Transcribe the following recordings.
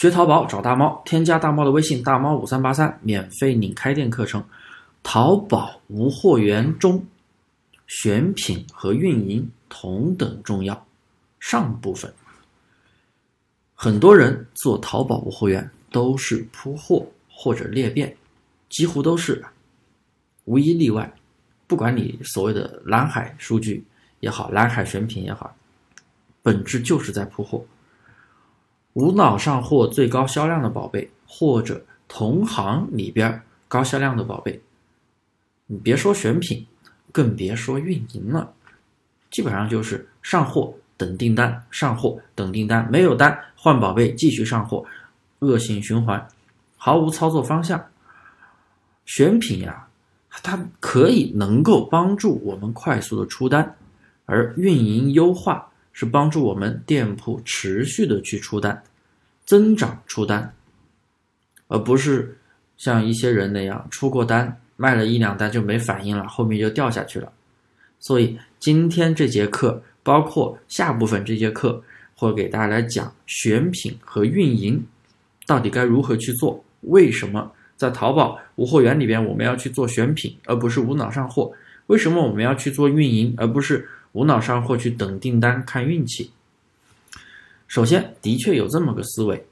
学淘宝找大猫，添加大猫的微信大猫五三八三，免费领开店课程。淘宝无货源中，选品和运营同等重要。上部分，很多人做淘宝无货源都是铺货或者裂变，几乎都是，无一例外。不管你所谓的蓝海数据也好，蓝海选品也好，本质就是在铺货。无脑上货最高销量的宝贝，或者同行里边高销量的宝贝，你别说选品，更别说运营了，基本上就是上货等订单，上货等订单，没有单换宝贝继续上货，恶性循环，毫无操作方向。选品呀，它可以能够帮助我们快速的出单，而运营优化。是帮助我们店铺持续的去出单，增长出单，而不是像一些人那样出过单卖了一两单就没反应了，后面就掉下去了。所以今天这节课，包括下部分这节课，会给大家来讲选品和运营到底该如何去做。为什么在淘宝无货源里边我们要去做选品，而不是无脑上货？为什么我们要去做运营，而不是？无脑上货去等订单看运气。首先，的确有这么个思维：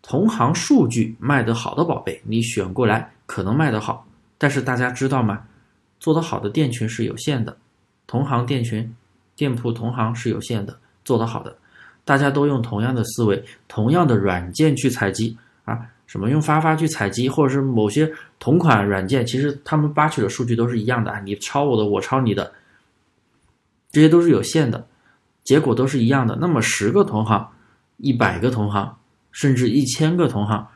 同行数据卖得好的宝贝，你选过来可能卖得好。但是大家知道吗？做得好的店群是有限的，同行店群、店铺同行是有限的。做得好的，大家都用同样的思维、同样的软件去采集啊，什么用发发去采集，或者是某些同款软件，其实他们扒取的数据都是一样的，你抄我的，我抄你的。这些都是有限的，结果都是一样的。那么十个同行、一百个同行，甚至一千个同行，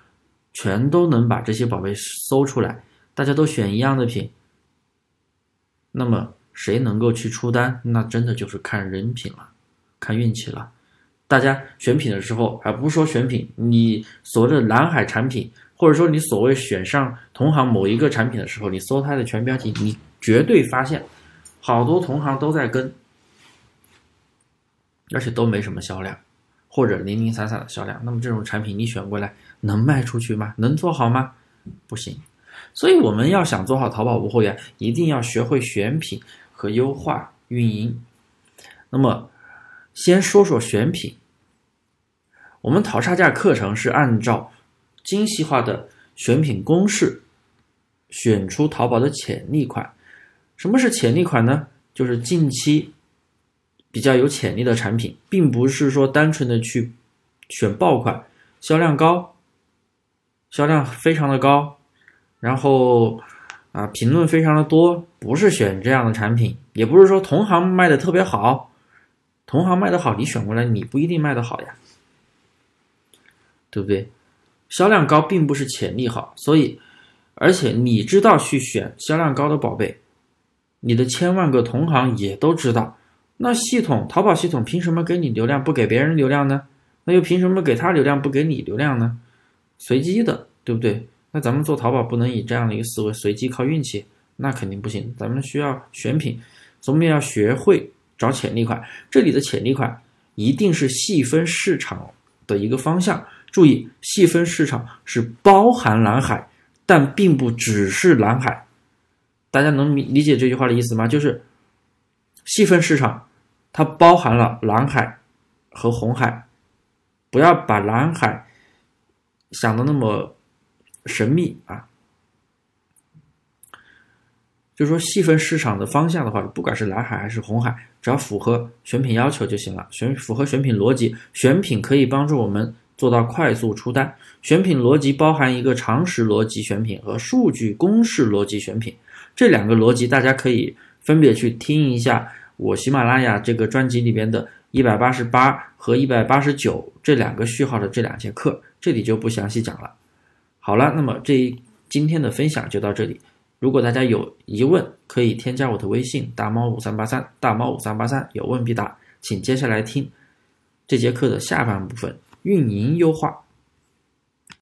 全都能把这些宝贝搜出来，大家都选一样的品，那么谁能够去出单？那真的就是看人品了，看运气了。大家选品的时候，而不是说选品，你所谓的蓝海产品，或者说你所谓选上同行某一个产品的时候，你搜它的全标题，你绝对发现好多同行都在跟。而且都没什么销量，或者零零散散的销量。那么这种产品你选过来能卖出去吗？能做好吗？不行。所以我们要想做好淘宝无货源，一定要学会选品和优化运营。那么先说说选品。我们淘差价课程是按照精细化的选品公式，选出淘宝的潜力款。什么是潜力款呢？就是近期。比较有潜力的产品，并不是说单纯的去选爆款，销量高，销量非常的高，然后啊评论非常的多，不是选这样的产品，也不是说同行卖的特别好，同行卖的好，你选过来你不一定卖的好呀，对不对？销量高并不是潜力好，所以而且你知道去选销量高的宝贝，你的千万个同行也都知道。那系统淘宝系统凭什么给你流量不给别人流量呢？那又凭什么给他流量不给你流量呢？随机的，对不对？那咱们做淘宝不能以这样的一个思维，随机靠运气，那肯定不行。咱们需要选品，咱们要学会找潜力款。这里的潜力款一定是细分市场的一个方向。注意，细分市场是包含蓝海，但并不只是蓝海。大家能理理解这句话的意思吗？就是。细分市场，它包含了蓝海和红海，不要把蓝海想的那么神秘啊。就是说，细分市场的方向的话，不管是蓝海还是红海，只要符合选品要求就行了。选符合选品逻辑，选品可以帮助我们做到快速出单。选品逻辑包含一个常识逻辑选品和数据公式逻辑选品，这两个逻辑大家可以。分别去听一下我喜马拉雅这个专辑里边的一百八十八和一百八十九这两个序号的这两节课，这里就不详细讲了。好了，那么这一今天的分享就到这里。如果大家有疑问，可以添加我的微信大猫五三八三大猫五三八三，有问必答。请接下来听这节课的下半部分，运营优化。